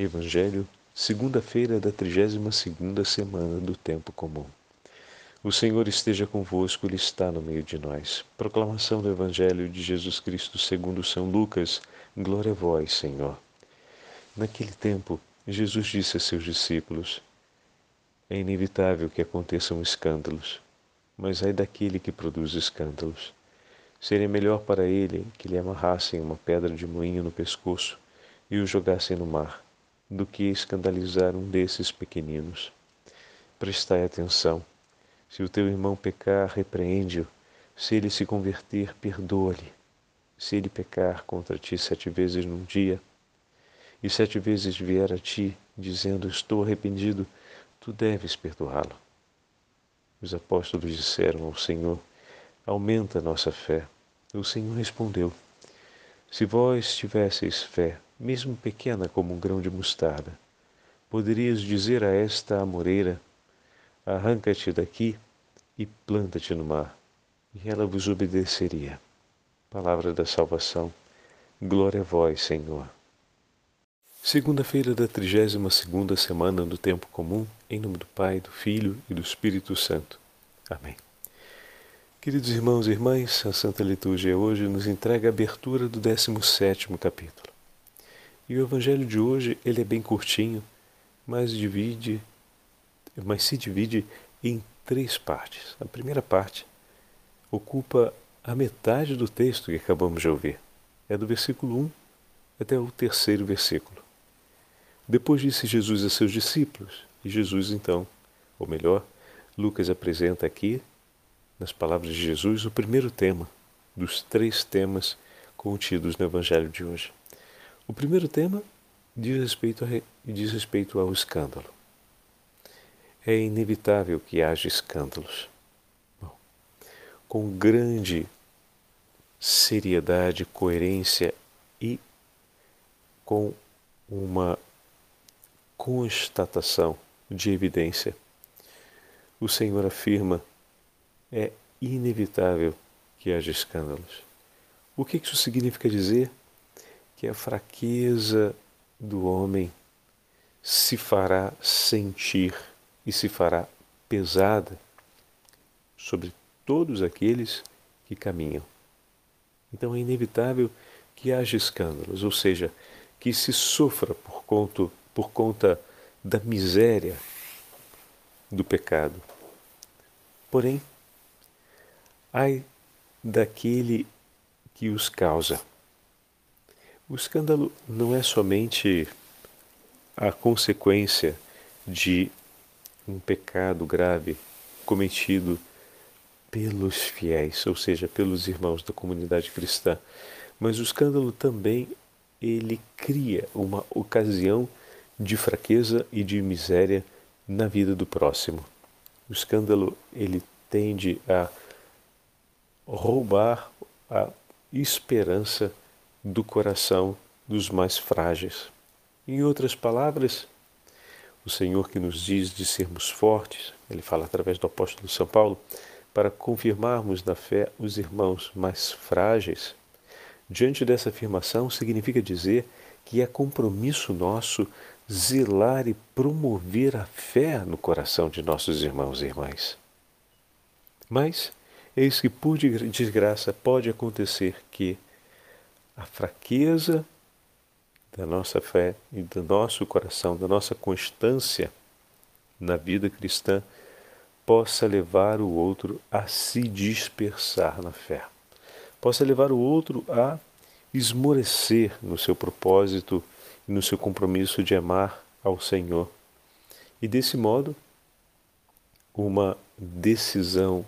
Evangelho, segunda-feira da 32ª semana do tempo comum. O Senhor esteja convosco, ele está no meio de nós. Proclamação do Evangelho de Jesus Cristo segundo São Lucas. Glória a vós, Senhor. Naquele tempo, Jesus disse a seus discípulos: É inevitável que aconteçam escândalos, mas ai daquele que produz escândalos. Seria melhor para ele que lhe amarrassem uma pedra de moinho no pescoço e o jogassem no mar do que escandalizar um desses pequeninos. Prestai atenção. Se o teu irmão pecar, repreende-o. Se ele se converter, perdoa-lhe. Se ele pecar contra ti sete vezes num dia, e sete vezes vier a ti, dizendo: Estou arrependido, tu deves perdoá-lo. Os apóstolos disseram ao Senhor: Aumenta a nossa fé. O Senhor respondeu: Se vós tivesseis fé, mesmo pequena como um grão de mostarda, poderias dizer a esta amoreira: Arranca-te daqui e planta-te no mar, e ela vos obedeceria. Palavra da salvação. Glória a vós, Senhor. Segunda-feira da 32 segunda semana do tempo comum, em nome do Pai, do Filho e do Espírito Santo. Amém. Queridos irmãos e irmãs, a Santa Liturgia hoje nos entrega a abertura do 17º capítulo. E o evangelho de hoje, ele é bem curtinho, mas divide, mas se divide em três partes. A primeira parte ocupa a metade do texto que acabamos de ouvir. É do versículo 1 até o terceiro versículo. Depois disse Jesus a seus discípulos, e Jesus então, ou melhor, Lucas apresenta aqui, nas palavras de Jesus, o primeiro tema dos três temas contidos no Evangelho de hoje. O primeiro tema diz respeito, a, diz respeito ao escândalo. É inevitável que haja escândalos. Bom, com grande seriedade, coerência e com uma constatação de evidência, o Senhor afirma: é inevitável que haja escândalos. O que isso significa dizer? Que a fraqueza do homem se fará sentir e se fará pesada sobre todos aqueles que caminham. Então é inevitável que haja escândalos, ou seja, que se sofra por conta, por conta da miséria do pecado. Porém, ai daquele que os causa. O escândalo não é somente a consequência de um pecado grave cometido pelos fiéis, ou seja, pelos irmãos da comunidade cristã, mas o escândalo também ele cria uma ocasião de fraqueza e de miséria na vida do próximo. O escândalo ele tende a roubar a esperança do coração dos mais frágeis. Em outras palavras, o Senhor que nos diz de sermos fortes, ele fala através do apóstolo São Paulo, para confirmarmos na fé os irmãos mais frágeis. Diante dessa afirmação, significa dizer que é compromisso nosso zelar e promover a fé no coração de nossos irmãos e irmãs. Mas, eis que por desgraça pode acontecer que, a fraqueza da nossa fé e do nosso coração, da nossa constância na vida cristã, possa levar o outro a se dispersar na fé, possa levar o outro a esmorecer no seu propósito e no seu compromisso de amar ao Senhor. E desse modo, uma decisão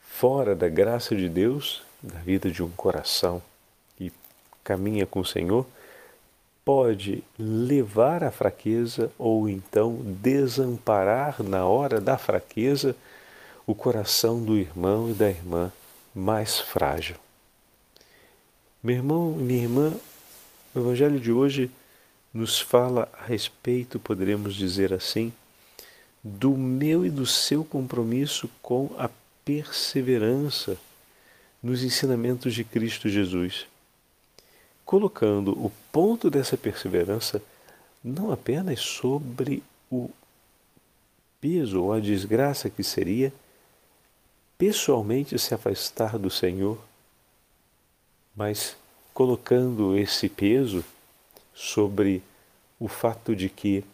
fora da graça de Deus da vida de um coração que caminha com o Senhor pode levar à fraqueza ou então desamparar na hora da fraqueza o coração do irmão e da irmã mais frágil. Meu irmão e minha irmã, o Evangelho de hoje nos fala a respeito, poderemos dizer assim, do meu e do seu compromisso com a perseverança nos ensinamentos de Cristo Jesus. colocando o ponto dessa perseverança não apenas sobre o peso ou a desgraça que seria pessoalmente se afastar do Senhor, mas colocando esse peso sobre o fato de que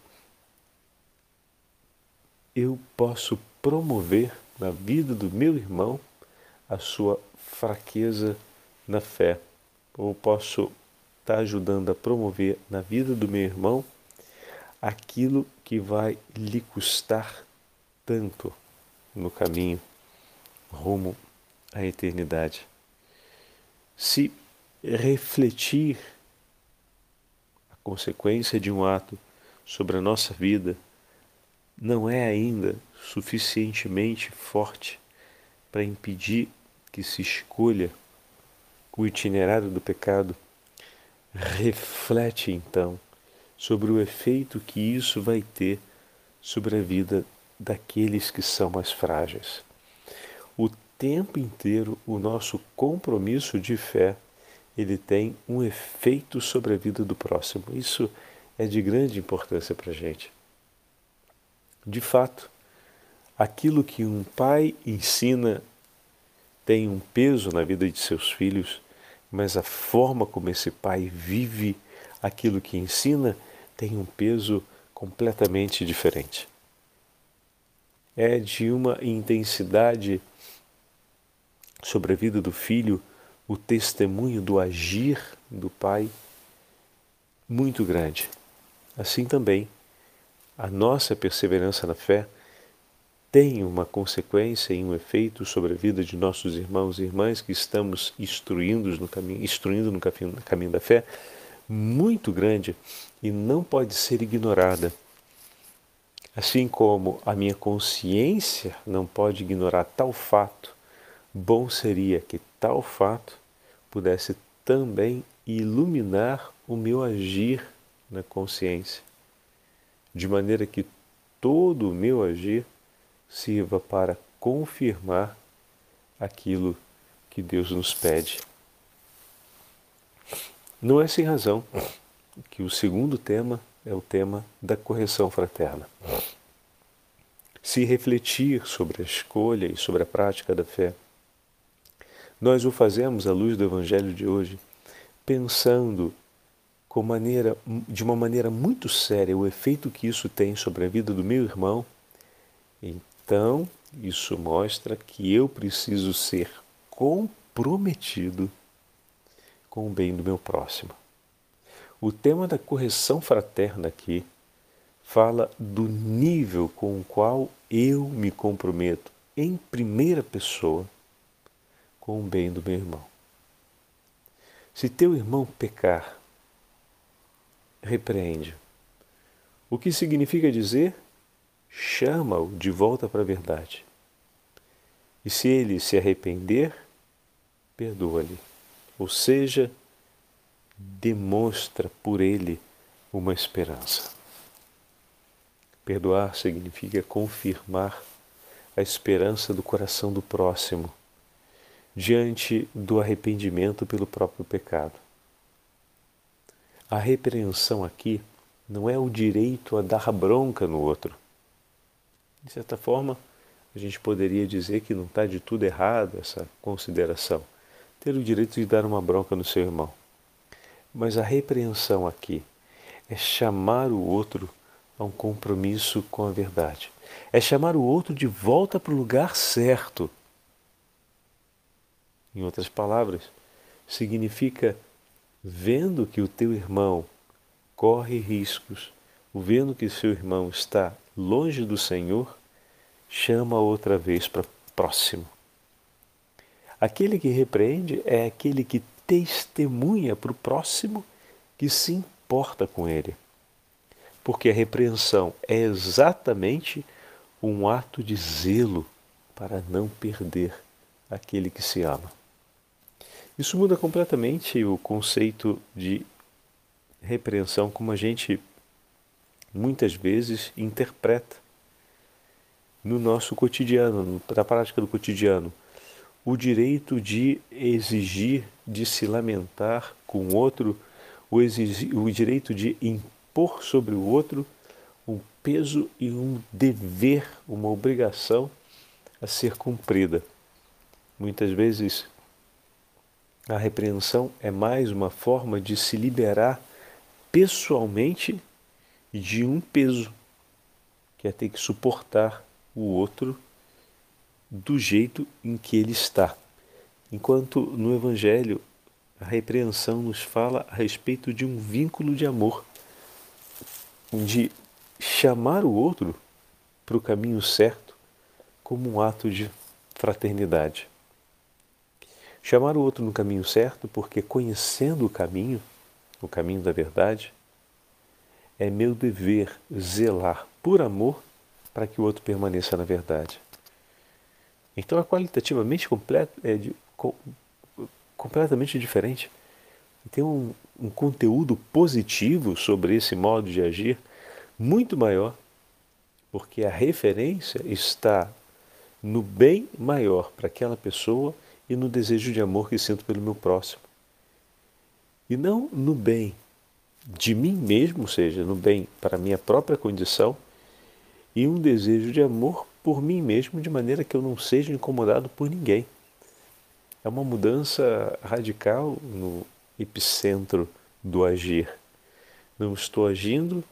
eu posso promover na vida do meu irmão a sua fraqueza na fé, ou posso estar ajudando a promover na vida do meu irmão aquilo que vai lhe custar tanto no caminho rumo à eternidade. Se refletir a consequência de um ato sobre a nossa vida não é ainda suficientemente forte para impedir que se escolha o itinerário do pecado, reflete então sobre o efeito que isso vai ter sobre a vida daqueles que são mais frágeis. O tempo inteiro o nosso compromisso de fé ele tem um efeito sobre a vida do próximo. Isso é de grande importância para a gente. De fato, aquilo que um pai ensina tem um peso na vida de seus filhos, mas a forma como esse pai vive aquilo que ensina tem um peso completamente diferente. É de uma intensidade sobre a vida do filho o testemunho do agir do pai muito grande. Assim também, a nossa perseverança na fé tem uma consequência e um efeito sobre a vida de nossos irmãos e irmãs que estamos instruindo no caminho, instruindo no caminho, no caminho da fé, muito grande e não pode ser ignorada. Assim como a minha consciência não pode ignorar tal fato, bom seria que tal fato pudesse também iluminar o meu agir na consciência, de maneira que todo o meu agir sirva para confirmar aquilo que Deus nos pede. Não é sem razão que o segundo tema é o tema da correção fraterna. Se refletir sobre a escolha e sobre a prática da fé, nós o fazemos à luz do Evangelho de hoje, pensando com maneira, de uma maneira muito séria o efeito que isso tem sobre a vida do meu irmão, então isso mostra que eu preciso ser comprometido com o bem do meu próximo. O tema da correção fraterna aqui fala do nível com o qual eu me comprometo em primeira pessoa com o bem do meu irmão. Se teu irmão pecar, repreende. O que significa dizer? Chama-o de volta para a verdade. E se ele se arrepender, perdoa-lhe ou seja, demonstra por ele uma esperança. Perdoar significa confirmar a esperança do coração do próximo diante do arrependimento pelo próprio pecado. A repreensão aqui não é o direito a dar bronca no outro. De certa forma, a gente poderia dizer que não está de tudo errado essa consideração ter o direito de dar uma bronca no seu irmão. Mas a repreensão aqui é chamar o outro a um compromisso com a verdade. É chamar o outro de volta para o lugar certo. Em outras palavras, significa vendo que o teu irmão corre riscos, vendo que seu irmão está longe do Senhor, chama outra vez para próximo. Aquele que repreende é aquele que testemunha para o próximo que se importa com ele. Porque a repreensão é exatamente um ato de zelo para não perder aquele que se ama. Isso muda completamente o conceito de repreensão como a gente muitas vezes interpreta no nosso cotidiano, na prática do cotidiano o direito de exigir, de se lamentar com outro o, o direito de impor sobre o outro um peso e um dever, uma obrigação a ser cumprida. Muitas vezes a repreensão é mais uma forma de se liberar pessoalmente de um peso, que é ter que suportar o outro do jeito em que ele está. Enquanto no Evangelho a repreensão nos fala a respeito de um vínculo de amor, de chamar o outro para o caminho certo como um ato de fraternidade. Chamar o outro no caminho certo, porque conhecendo o caminho, o caminho da verdade, é meu dever zelar por amor para que o outro permaneça na verdade. Então é qualitativamente é de, com, completamente diferente. Tem um, um conteúdo positivo sobre esse modo de agir muito maior, porque a referência está no bem maior para aquela pessoa e no desejo de amor que sinto pelo meu próximo. E não no bem de mim mesmo, ou seja, no bem para minha própria condição, e um desejo de amor por mim mesmo, de maneira que eu não seja incomodado por ninguém. É uma mudança radical no epicentro do agir. Não estou agindo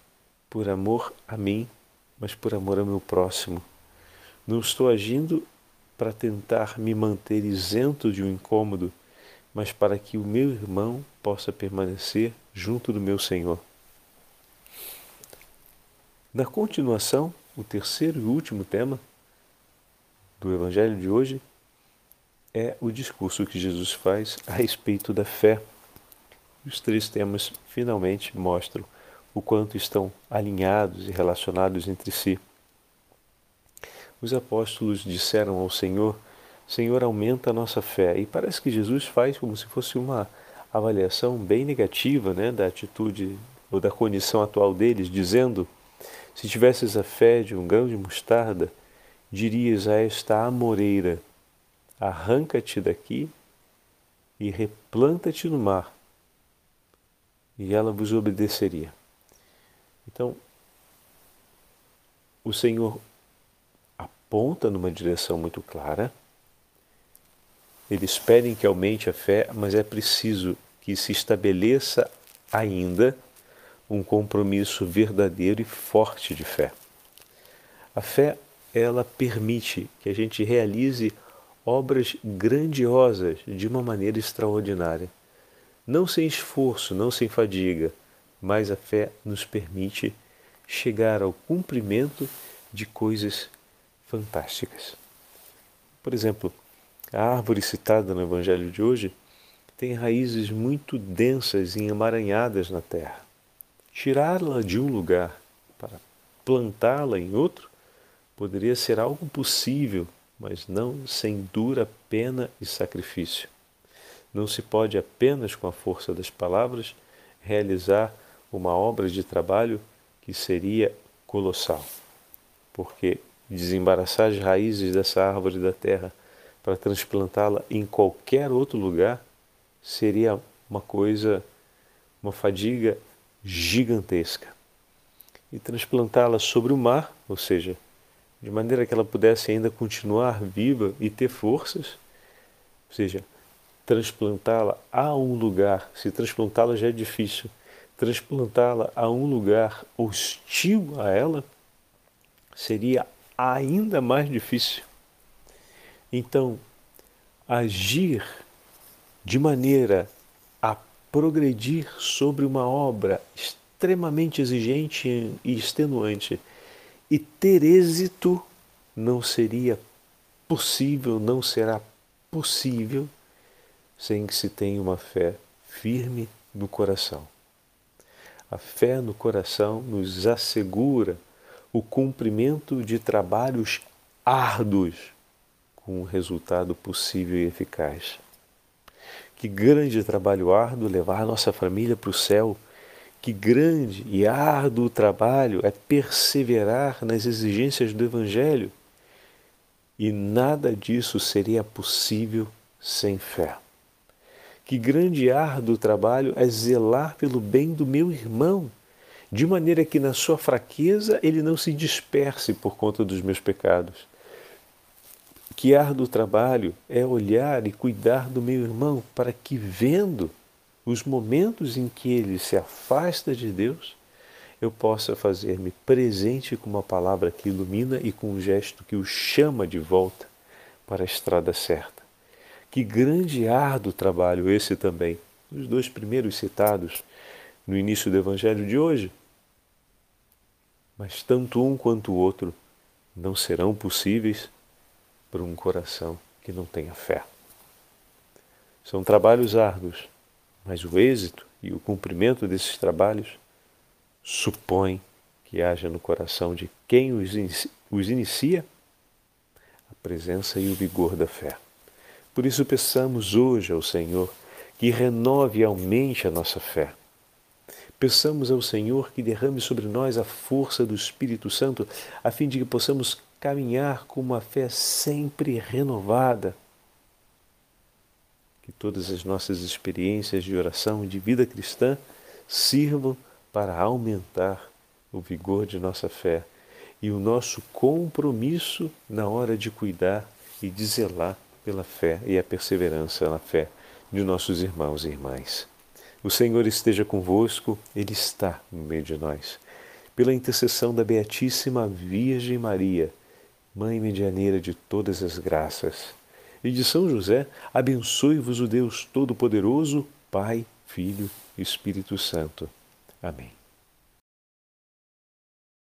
por amor a mim, mas por amor ao meu próximo. Não estou agindo para tentar me manter isento de um incômodo, mas para que o meu irmão possa permanecer junto do meu Senhor. Na continuação, o terceiro e último tema do Evangelho de hoje é o discurso que Jesus faz a respeito da fé. Os três temas finalmente mostram o quanto estão alinhados e relacionados entre si os apóstolos disseram ao Senhor: Senhor, aumenta a nossa fé. E parece que Jesus faz como se fosse uma avaliação bem negativa né, da atitude ou da condição atual deles, dizendo: Se tivesses a fé de um grão de mostarda, dirias a esta amoreira: Arranca-te daqui e replanta-te no mar, e ela vos obedeceria. Então, o Senhor aponta numa direção muito clara. Eles pedem que aumente a fé, mas é preciso que se estabeleça ainda um compromisso verdadeiro e forte de fé. A fé, ela permite que a gente realize obras grandiosas de uma maneira extraordinária. Não sem esforço, não sem fadiga, mas a fé nos permite chegar ao cumprimento de coisas fantásticas. Por exemplo, a árvore citada no Evangelho de hoje tem raízes muito densas e emaranhadas na terra. Tirá-la de um lugar para plantá-la em outro poderia ser algo possível, mas não sem dura pena e sacrifício. Não se pode apenas com a força das palavras realizar uma obra de trabalho que seria colossal, porque desembaraçar as raízes dessa árvore da terra para transplantá-la em qualquer outro lugar seria uma coisa, uma fadiga gigantesca. E transplantá-la sobre o mar, ou seja, de maneira que ela pudesse ainda continuar viva e ter forças, ou seja, transplantá-la a um lugar, se transplantá-la já é difícil, transplantá-la a um lugar hostil a ela seria ainda mais difícil. Então, agir de maneira a progredir sobre uma obra extremamente exigente e extenuante e ter êxito não seria possível, não será possível sem que se tenha uma fé firme no coração. A fé no coração nos assegura o cumprimento de trabalhos árduos com um resultado possível e eficaz. Que grande trabalho árduo levar nossa família para o céu. Que grande e árduo trabalho é perseverar nas exigências do Evangelho. E nada disso seria possível sem fé. Que grande e árduo trabalho é zelar pelo bem do meu irmão, de maneira que na sua fraqueza ele não se disperse por conta dos meus pecados. Que árduo trabalho é olhar e cuidar do meu irmão, para que, vendo os momentos em que ele se afasta de Deus, eu possa fazer-me presente com uma palavra que ilumina e com um gesto que o chama de volta para a estrada certa. Que grande árduo trabalho esse também, os dois primeiros citados no início do Evangelho de hoje. Mas tanto um quanto o outro não serão possíveis para um coração que não tenha fé. São trabalhos árduos, mas o êxito e o cumprimento desses trabalhos supõe que haja no coração de quem os inicia a presença e o vigor da fé. Por isso, peçamos hoje ao Senhor que renove e aumente a nossa fé. Peçamos ao Senhor que derrame sobre nós a força do Espírito Santo, a fim de que possamos caminhar com uma fé sempre renovada. Que todas as nossas experiências de oração e de vida cristã sirvam para aumentar o vigor de nossa fé e o nosso compromisso na hora de cuidar e de zelar pela fé e a perseverança na fé de nossos irmãos e irmãs. O Senhor esteja convosco, Ele está no meio de nós. Pela intercessão da Beatíssima Virgem Maria, Mãe medianeira de todas as graças, e de São José, abençoe-vos o Deus Todo-Poderoso, Pai, Filho e Espírito Santo. Amém.